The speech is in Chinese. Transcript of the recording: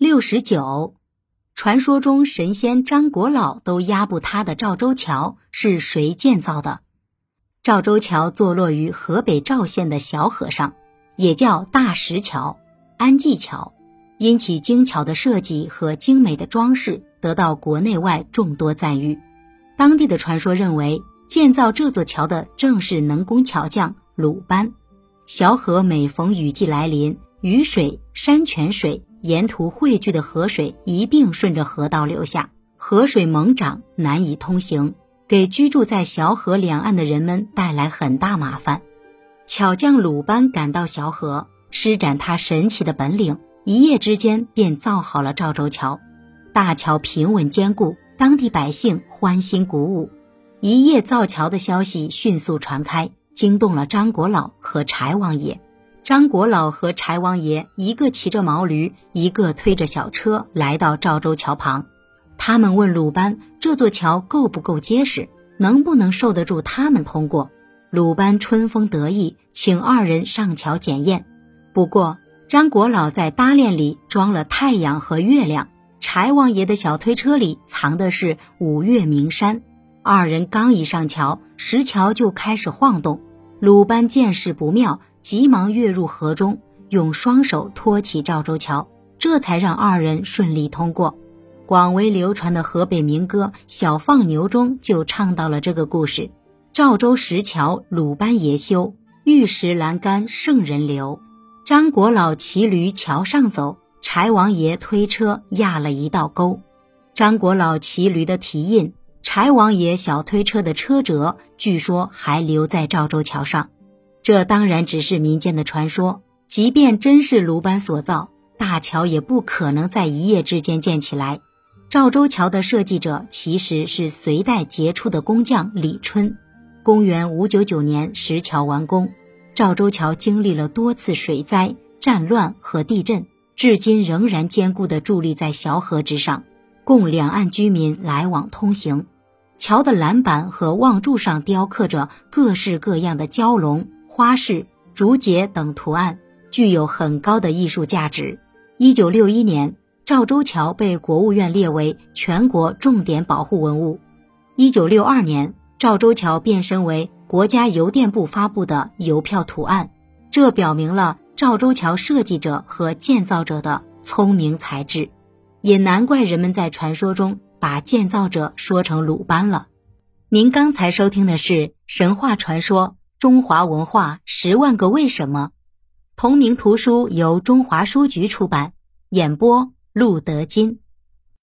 六十九，传说中神仙张国老都压不塌的赵州桥是谁建造的？赵州桥坐落于河北赵县的小河上，也叫大石桥、安济桥，因其精巧的设计和精美的装饰，得到国内外众多赞誉。当地的传说认为，建造这座桥的正是能工巧匠鲁班。小河每逢雨季来临，雨水、山泉水。沿途汇聚的河水一并顺着河道流下，河水猛涨，难以通行，给居住在小河两岸的人们带来很大麻烦。巧匠鲁班赶到小河，施展他神奇的本领，一夜之间便造好了赵州桥。大桥平稳坚固，当地百姓欢欣鼓舞。一夜造桥的消息迅速传开，惊动了张国老和柴王爷。张国老和柴王爷一个骑着毛驴，一个推着小车，来到赵州桥旁。他们问鲁班：“这座桥够不够结实？能不能受得住他们通过？”鲁班春风得意，请二人上桥检验。不过，张国老在搭链里装了太阳和月亮，柴王爷的小推车里藏的是五岳名山。二人刚一上桥，石桥就开始晃动。鲁班见势不妙。急忙跃入河中，用双手托起赵州桥，这才让二人顺利通过。广为流传的河北民歌《小放牛》中就唱到了这个故事：赵州石桥鲁班爷修，玉石栏杆圣人留。张国老骑驴桥上走，柴王爷推车压了一道沟。张国老骑驴的蹄印，柴王爷小推车的车辙，据说还留在赵州桥上。这当然只是民间的传说，即便真是鲁班所造，大桥也不可能在一夜之间建起来。赵州桥的设计者其实是隋代杰出的工匠李春。公元五九九年，石桥完工。赵州桥经历了多次水灾、战乱和地震，至今仍然坚固地伫立在小河之上，供两岸居民来往通行。桥的栏板和望柱上雕刻着各式各样的蛟龙。花式、竹节等图案具有很高的艺术价值。一九六一年，赵州桥被国务院列为全国重点保护文物。一九六二年，赵州桥变身为国家邮电部发布的邮票图案，这表明了赵州桥设计者和建造者的聪明才智，也难怪人们在传说中把建造者说成鲁班了。您刚才收听的是神话传说。中华文化十万个为什么，同名图书由中华书局出版，演播陆德金。